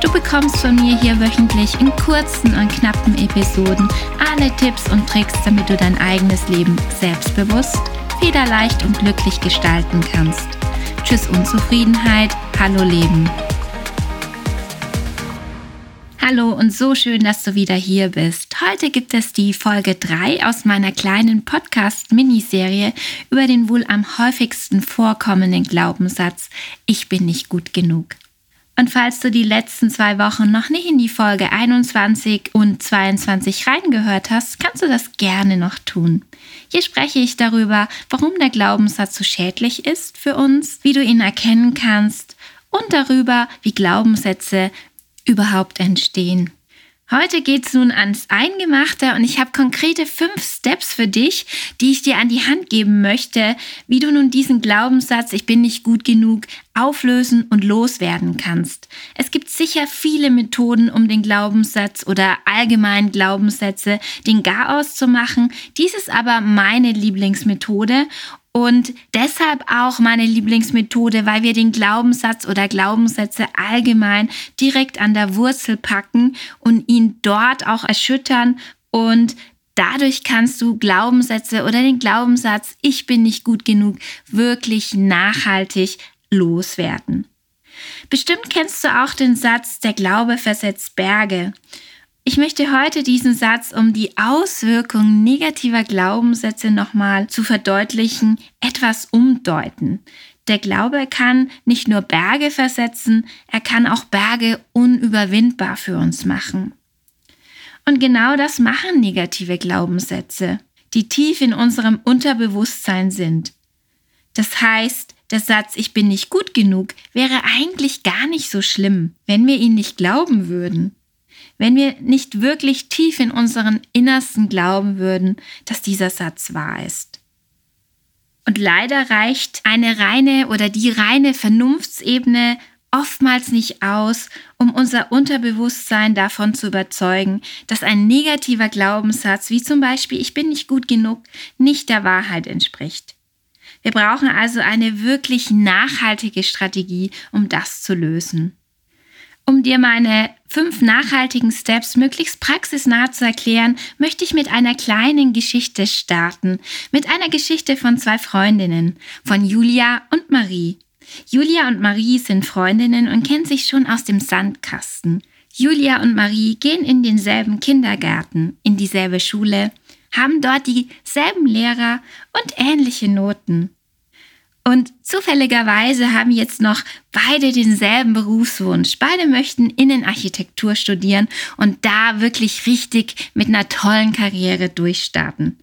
Du bekommst von mir hier wöchentlich in kurzen und knappen Episoden alle Tipps und Tricks, damit du dein eigenes Leben selbstbewusst, federleicht und glücklich gestalten kannst. Tschüss Unzufriedenheit, hallo Leben. Hallo und so schön, dass du wieder hier bist. Heute gibt es die Folge 3 aus meiner kleinen Podcast-Miniserie über den wohl am häufigsten vorkommenden Glaubenssatz, ich bin nicht gut genug. Und falls du die letzten zwei Wochen noch nicht in die Folge 21 und 22 reingehört hast, kannst du das gerne noch tun. Hier spreche ich darüber, warum der Glaubenssatz so schädlich ist für uns, wie du ihn erkennen kannst und darüber, wie Glaubenssätze überhaupt entstehen. Heute geht's nun ans Eingemachte und ich habe konkrete fünf Steps für dich, die ich dir an die Hand geben möchte, wie du nun diesen Glaubenssatz, ich bin nicht gut genug, auflösen und loswerden kannst. Es gibt sicher viele Methoden, um den Glaubenssatz oder allgemein Glaubenssätze den Garaus zu machen. Dies ist aber meine Lieblingsmethode und deshalb auch meine Lieblingsmethode, weil wir den Glaubenssatz oder Glaubenssätze allgemein direkt an der Wurzel packen und ihn dort auch erschüttern und Dadurch kannst du Glaubenssätze oder den Glaubenssatz, ich bin nicht gut genug, wirklich nachhaltig loswerden. Bestimmt kennst du auch den Satz, der Glaube versetzt Berge. Ich möchte heute diesen Satz, um die Auswirkungen negativer Glaubenssätze nochmal zu verdeutlichen, etwas umdeuten. Der Glaube kann nicht nur Berge versetzen, er kann auch Berge unüberwindbar für uns machen. Und genau das machen negative Glaubenssätze, die tief in unserem Unterbewusstsein sind. Das heißt, der Satz Ich bin nicht gut genug wäre eigentlich gar nicht so schlimm, wenn wir ihn nicht glauben würden wenn wir nicht wirklich tief in unseren Innersten glauben würden, dass dieser Satz wahr ist. Und leider reicht eine reine oder die reine Vernunftsebene oftmals nicht aus, um unser Unterbewusstsein davon zu überzeugen, dass ein negativer Glaubenssatz wie zum Beispiel Ich bin nicht gut genug nicht der Wahrheit entspricht. Wir brauchen also eine wirklich nachhaltige Strategie, um das zu lösen. Um dir meine fünf nachhaltigen Steps möglichst praxisnah zu erklären, möchte ich mit einer kleinen Geschichte starten. Mit einer Geschichte von zwei Freundinnen, von Julia und Marie. Julia und Marie sind Freundinnen und kennen sich schon aus dem Sandkasten. Julia und Marie gehen in denselben Kindergarten, in dieselbe Schule, haben dort dieselben Lehrer und ähnliche Noten. Und zufälligerweise haben jetzt noch beide denselben Berufswunsch. Beide möchten Innenarchitektur studieren und da wirklich richtig mit einer tollen Karriere durchstarten.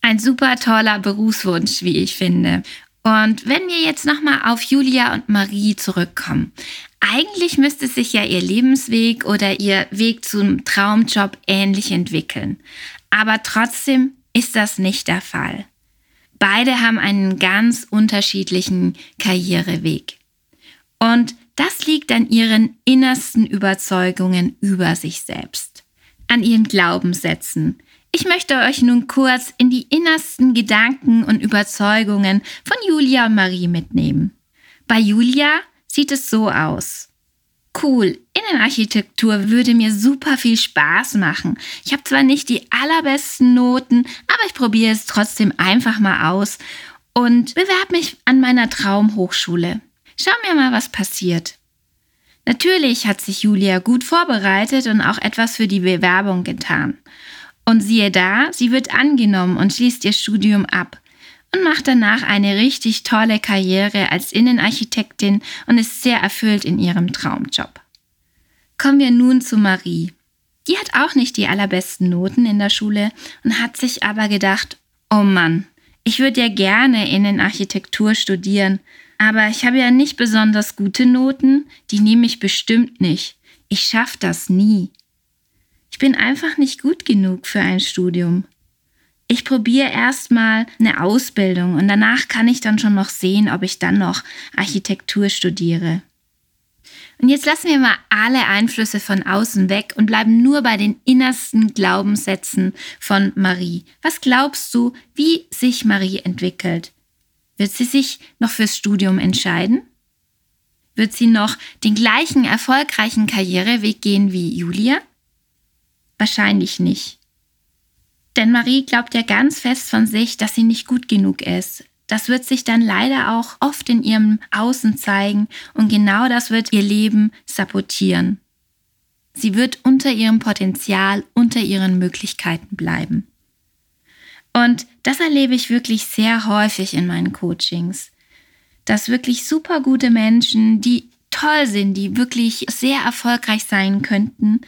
Ein super toller Berufswunsch, wie ich finde. Und wenn wir jetzt nochmal auf Julia und Marie zurückkommen. Eigentlich müsste sich ja ihr Lebensweg oder ihr Weg zum Traumjob ähnlich entwickeln. Aber trotzdem ist das nicht der Fall. Beide haben einen ganz unterschiedlichen Karriereweg. Und das liegt an ihren innersten Überzeugungen über sich selbst, an ihren Glaubenssätzen. Ich möchte euch nun kurz in die innersten Gedanken und Überzeugungen von Julia und Marie mitnehmen. Bei Julia sieht es so aus cool. Innenarchitektur würde mir super viel Spaß machen. Ich habe zwar nicht die allerbesten Noten, aber ich probiere es trotzdem einfach mal aus und bewerbe mich an meiner Traumhochschule. Schauen wir mal, was passiert. Natürlich hat sich Julia gut vorbereitet und auch etwas für die Bewerbung getan. Und siehe da, sie wird angenommen und schließt ihr Studium ab macht danach eine richtig tolle Karriere als Innenarchitektin und ist sehr erfüllt in ihrem Traumjob. Kommen wir nun zu Marie. Die hat auch nicht die allerbesten Noten in der Schule und hat sich aber gedacht, oh Mann, ich würde ja gerne Innenarchitektur studieren, aber ich habe ja nicht besonders gute Noten, die nehme ich bestimmt nicht. Ich schaffe das nie. Ich bin einfach nicht gut genug für ein Studium. Ich probiere erstmal eine Ausbildung und danach kann ich dann schon noch sehen, ob ich dann noch Architektur studiere. Und jetzt lassen wir mal alle Einflüsse von außen weg und bleiben nur bei den innersten Glaubenssätzen von Marie. Was glaubst du, wie sich Marie entwickelt? Wird sie sich noch fürs Studium entscheiden? Wird sie noch den gleichen erfolgreichen Karriereweg gehen wie Julia? Wahrscheinlich nicht. Denn Marie glaubt ja ganz fest von sich, dass sie nicht gut genug ist, das wird sich dann leider auch oft in ihrem Außen zeigen und genau das wird ihr Leben sabotieren. Sie wird unter ihrem Potenzial, unter ihren Möglichkeiten bleiben. Und das erlebe ich wirklich sehr häufig in meinen Coachings, dass wirklich super gute Menschen, die toll sind, die wirklich sehr erfolgreich sein könnten,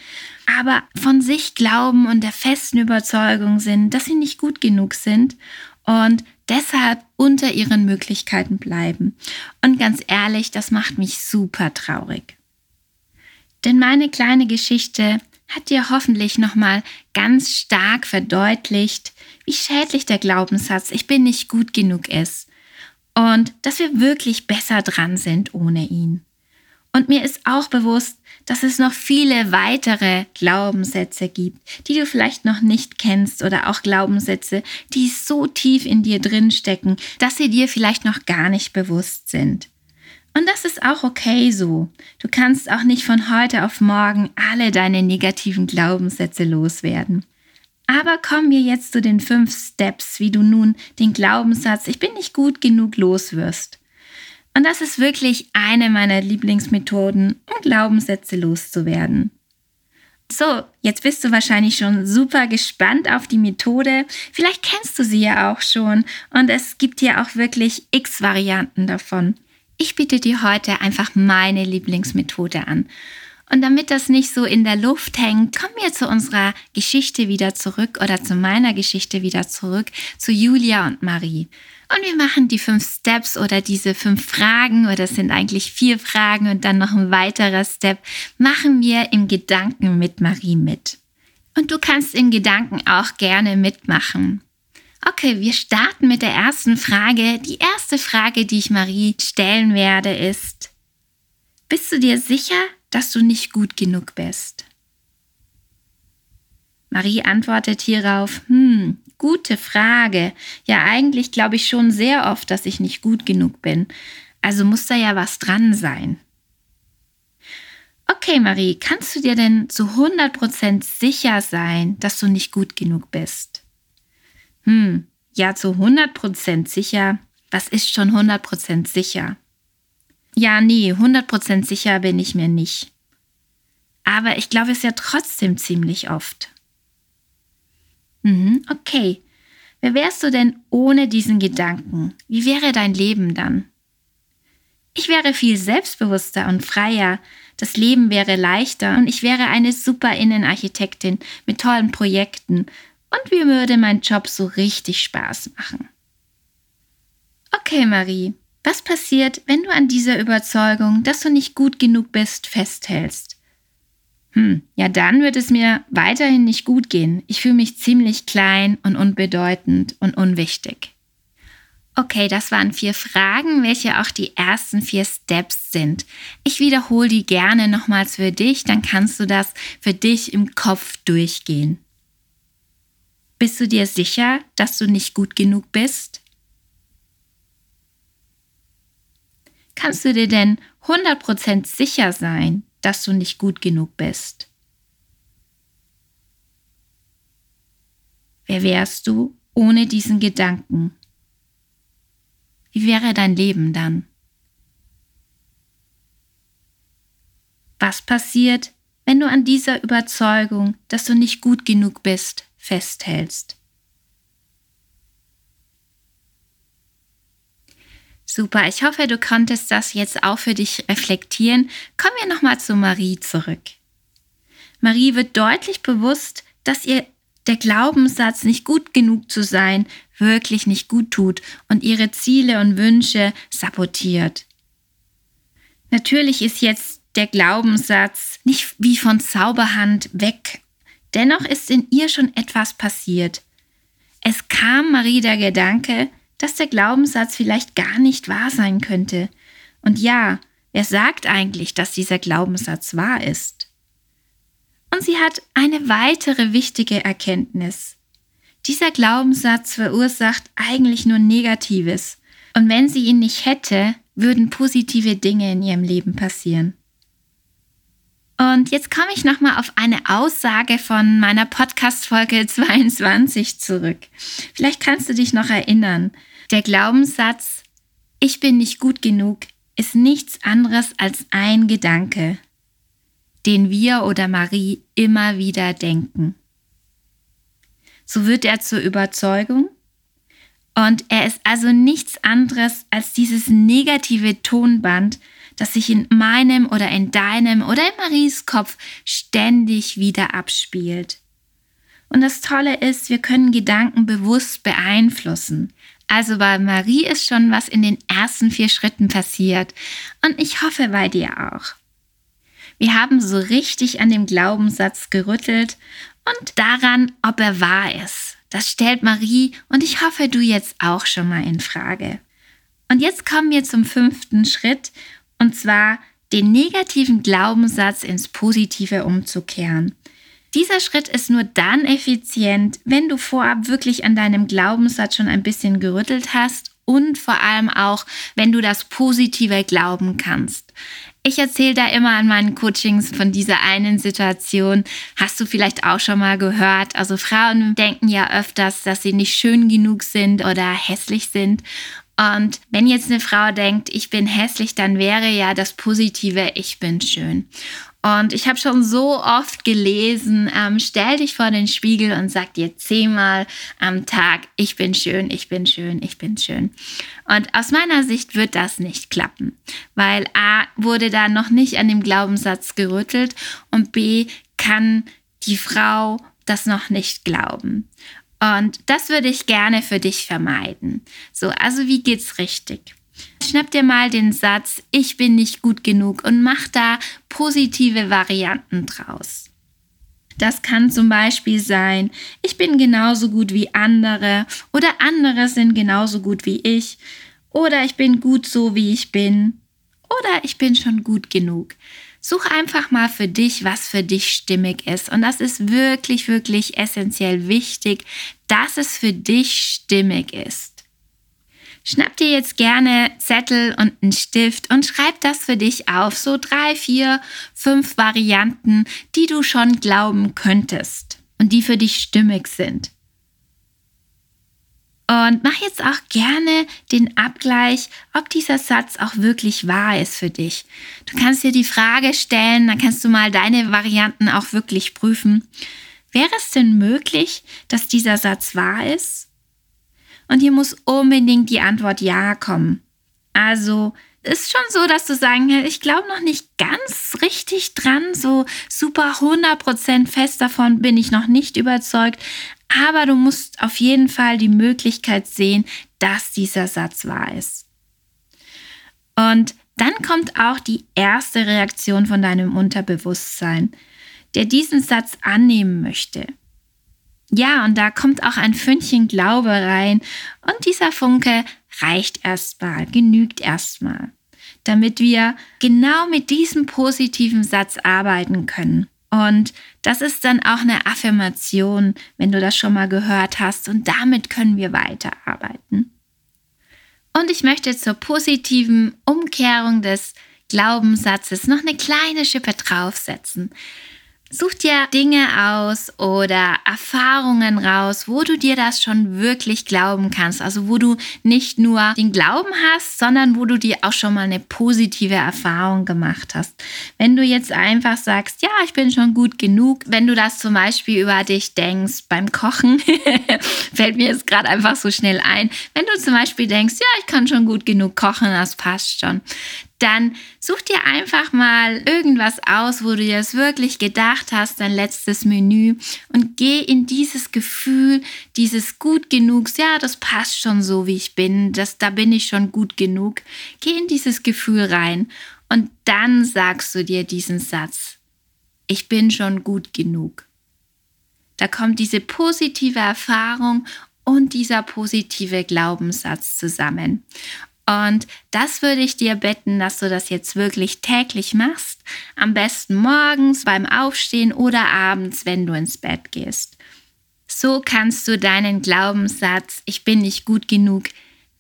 aber von sich glauben und der festen Überzeugung sind, dass sie nicht gut genug sind und deshalb unter ihren Möglichkeiten bleiben. Und ganz ehrlich, das macht mich super traurig. Denn meine kleine Geschichte hat dir hoffentlich nochmal ganz stark verdeutlicht, wie schädlich der Glaubenssatz Ich bin nicht gut genug ist und dass wir wirklich besser dran sind ohne ihn. Und mir ist auch bewusst, dass es noch viele weitere Glaubenssätze gibt, die du vielleicht noch nicht kennst oder auch Glaubenssätze, die so tief in dir drin stecken, dass sie dir vielleicht noch gar nicht bewusst sind. Und das ist auch okay so. Du kannst auch nicht von heute auf morgen alle deine negativen Glaubenssätze loswerden. Aber kommen wir jetzt zu den fünf Steps, wie du nun den Glaubenssatz Ich bin nicht gut genug loswirst. Und das ist wirklich eine meiner Lieblingsmethoden, um Glaubenssätze loszuwerden. So, jetzt bist du wahrscheinlich schon super gespannt auf die Methode. Vielleicht kennst du sie ja auch schon und es gibt hier auch wirklich x Varianten davon. Ich biete dir heute einfach meine Lieblingsmethode an. Und damit das nicht so in der Luft hängt, kommen wir zu unserer Geschichte wieder zurück oder zu meiner Geschichte wieder zurück, zu Julia und Marie. Und wir machen die fünf Steps oder diese fünf Fragen, oder es sind eigentlich vier Fragen und dann noch ein weiterer Step, machen wir im Gedanken mit Marie mit. Und du kannst in Gedanken auch gerne mitmachen. Okay, wir starten mit der ersten Frage. Die erste Frage, die ich Marie stellen werde, ist, bist du dir sicher, dass du nicht gut genug bist? Marie antwortet hierauf, hm, Gute Frage. Ja, eigentlich glaube ich schon sehr oft, dass ich nicht gut genug bin. Also muss da ja was dran sein. Okay, Marie, kannst du dir denn zu 100% sicher sein, dass du nicht gut genug bist? Hm, ja, zu 100% sicher. Was ist schon 100% sicher? Ja, nee, 100% sicher bin ich mir nicht. Aber ich glaube es ja trotzdem ziemlich oft. Mhm, okay. Wer wärst du denn ohne diesen Gedanken? Wie wäre dein Leben dann? Ich wäre viel selbstbewusster und freier, das Leben wäre leichter und ich wäre eine super Innenarchitektin mit tollen Projekten und mir würde mein Job so richtig Spaß machen. Okay, Marie, was passiert, wenn du an dieser Überzeugung, dass du nicht gut genug bist, festhältst? Hm, ja, dann wird es mir weiterhin nicht gut gehen. Ich fühle mich ziemlich klein und unbedeutend und unwichtig. Okay, das waren vier Fragen, welche auch die ersten vier Steps sind. Ich wiederhole die gerne nochmals für dich, dann kannst du das für dich im Kopf durchgehen. Bist du dir sicher, dass du nicht gut genug bist? Kannst du dir denn 100% sicher sein, dass du nicht gut genug bist? Wer wärst du ohne diesen Gedanken? Wie wäre dein Leben dann? Was passiert, wenn du an dieser Überzeugung, dass du nicht gut genug bist, festhältst? Super, ich hoffe, du konntest das jetzt auch für dich reflektieren. Kommen wir nochmal zu Marie zurück. Marie wird deutlich bewusst, dass ihr der Glaubenssatz, nicht gut genug zu sein, wirklich nicht gut tut und ihre Ziele und Wünsche sabotiert. Natürlich ist jetzt der Glaubenssatz nicht wie von Zauberhand weg. Dennoch ist in ihr schon etwas passiert. Es kam Marie der Gedanke, dass der Glaubenssatz vielleicht gar nicht wahr sein könnte. Und ja, wer sagt eigentlich, dass dieser Glaubenssatz wahr ist? Und sie hat eine weitere wichtige Erkenntnis. Dieser Glaubenssatz verursacht eigentlich nur Negatives. Und wenn sie ihn nicht hätte, würden positive Dinge in ihrem Leben passieren. Und jetzt komme ich nochmal auf eine Aussage von meiner Podcast-Folge 22 zurück. Vielleicht kannst du dich noch erinnern. Der Glaubenssatz, ich bin nicht gut genug, ist nichts anderes als ein Gedanke, den wir oder Marie immer wieder denken. So wird er zur Überzeugung und er ist also nichts anderes als dieses negative Tonband, das sich in meinem oder in deinem oder in Maries Kopf ständig wieder abspielt. Und das Tolle ist, wir können Gedanken bewusst beeinflussen. Also bei Marie ist schon was in den ersten vier Schritten passiert. Und ich hoffe bei dir auch. Wir haben so richtig an dem Glaubenssatz gerüttelt und daran, ob er wahr ist. Das stellt Marie und ich hoffe du jetzt auch schon mal in Frage. Und jetzt kommen wir zum fünften Schritt und zwar den negativen Glaubenssatz ins Positive umzukehren. Dieser Schritt ist nur dann effizient, wenn du vorab wirklich an deinem Glaubenssatz schon ein bisschen gerüttelt hast und vor allem auch, wenn du das Positive glauben kannst. Ich erzähle da immer an meinen Coachings von dieser einen Situation. Hast du vielleicht auch schon mal gehört? Also Frauen denken ja öfters, dass sie nicht schön genug sind oder hässlich sind. Und wenn jetzt eine Frau denkt, ich bin hässlich, dann wäre ja das Positive, ich bin schön. Und ich habe schon so oft gelesen, ähm, stell dich vor den Spiegel und sag dir zehnmal am Tag, ich bin schön, ich bin schön, ich bin schön. Und aus meiner Sicht wird das nicht klappen, weil A wurde da noch nicht an dem Glaubenssatz gerüttelt und B kann die Frau das noch nicht glauben. Und das würde ich gerne für dich vermeiden. So, also wie geht's richtig? Schnapp dir mal den Satz, ich bin nicht gut genug und mach da positive Varianten draus. Das kann zum Beispiel sein, ich bin genauso gut wie andere oder andere sind genauso gut wie ich oder ich bin gut so wie ich bin oder ich bin schon gut genug. Such einfach mal für dich, was für dich stimmig ist. Und das ist wirklich, wirklich essentiell wichtig, dass es für dich stimmig ist. Schnapp dir jetzt gerne Zettel und einen Stift und schreib das für dich auf. So drei, vier, fünf Varianten, die du schon glauben könntest und die für dich stimmig sind. Und mach jetzt auch gerne den Abgleich, ob dieser Satz auch wirklich wahr ist für dich. Du kannst dir die Frage stellen, dann kannst du mal deine Varianten auch wirklich prüfen. Wäre es denn möglich, dass dieser Satz wahr ist? Und hier muss unbedingt die Antwort Ja kommen. Also ist schon so, dass du sagen kannst, ich glaube noch nicht ganz richtig dran, so super 100% fest davon bin ich noch nicht überzeugt, aber du musst auf jeden Fall die Möglichkeit sehen, dass dieser Satz wahr ist. Und dann kommt auch die erste Reaktion von deinem Unterbewusstsein, der diesen Satz annehmen möchte. Ja, und da kommt auch ein Fünkchen Glaube rein und dieser Funke reicht erstmal, genügt erstmal, damit wir genau mit diesem positiven Satz arbeiten können. Und das ist dann auch eine Affirmation, wenn du das schon mal gehört hast. Und damit können wir weiterarbeiten. Und ich möchte zur positiven Umkehrung des Glaubenssatzes noch eine kleine Schippe draufsetzen. Such dir Dinge aus oder Erfahrungen raus, wo du dir das schon wirklich glauben kannst. Also wo du nicht nur den Glauben hast, sondern wo du dir auch schon mal eine positive Erfahrung gemacht hast. Wenn du jetzt einfach sagst, ja, ich bin schon gut genug, wenn du das zum Beispiel über dich denkst beim Kochen, fällt mir jetzt gerade einfach so schnell ein. Wenn du zum Beispiel denkst, ja, ich kann schon gut genug kochen, das passt schon, dann such dir einfach mal irgendwas aus, wo du dir das wirklich gedacht hast, dein letztes Menü und geh in dieses Gefühl, dieses gut genug, ja, das passt schon so, wie ich bin, das, da bin ich schon gut genug. Geh in dieses Gefühl rein und dann sagst du dir diesen Satz, ich bin schon gut genug. Da kommt diese positive Erfahrung und dieser positive Glaubenssatz zusammen. Und das würde ich dir bitten, dass du das jetzt wirklich täglich machst. Am besten morgens beim Aufstehen oder abends, wenn du ins Bett gehst. So kannst du deinen Glaubenssatz, ich bin nicht gut genug,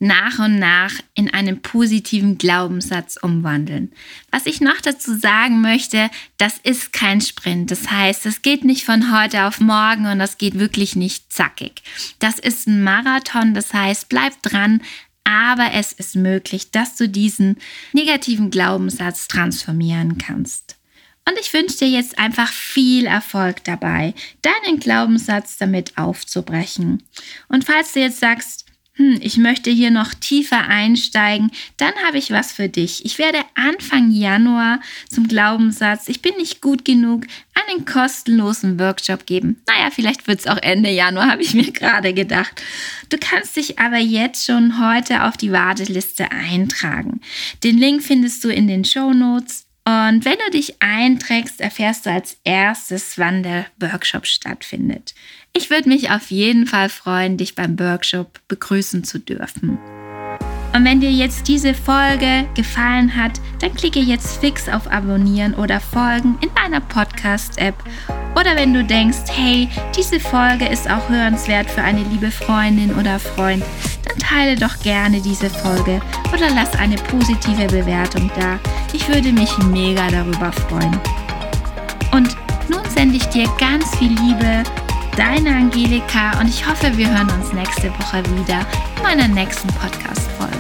nach und nach in einen positiven Glaubenssatz umwandeln. Was ich noch dazu sagen möchte, das ist kein Sprint. Das heißt, es geht nicht von heute auf morgen und das geht wirklich nicht zackig. Das ist ein Marathon, das heißt, bleib dran, aber es ist möglich, dass du diesen negativen Glaubenssatz transformieren kannst. Und ich wünsche dir jetzt einfach viel Erfolg dabei, deinen Glaubenssatz damit aufzubrechen. Und falls du jetzt sagst, hm, ich möchte hier noch tiefer einsteigen, dann habe ich was für dich. Ich werde Anfang Januar zum Glaubenssatz, ich bin nicht gut genug, einen kostenlosen Workshop geben. Naja, vielleicht wird es auch Ende Januar, habe ich mir gerade gedacht. Du kannst dich aber jetzt schon heute auf die Warteliste eintragen. Den Link findest du in den Show Notes. Und wenn du dich einträgst, erfährst du als erstes, wann der Workshop stattfindet. Ich würde mich auf jeden Fall freuen, dich beim Workshop begrüßen zu dürfen. Und wenn dir jetzt diese Folge gefallen hat, dann klicke jetzt fix auf Abonnieren oder Folgen in deiner Podcast-App. Oder wenn du denkst, hey, diese Folge ist auch hörenswert für eine liebe Freundin oder Freund, teile doch gerne diese Folge oder lass eine positive Bewertung da. Ich würde mich mega darüber freuen. Und nun sende ich dir ganz viel Liebe, deine Angelika und ich hoffe, wir hören uns nächste Woche wieder in meiner nächsten Podcast-Folge.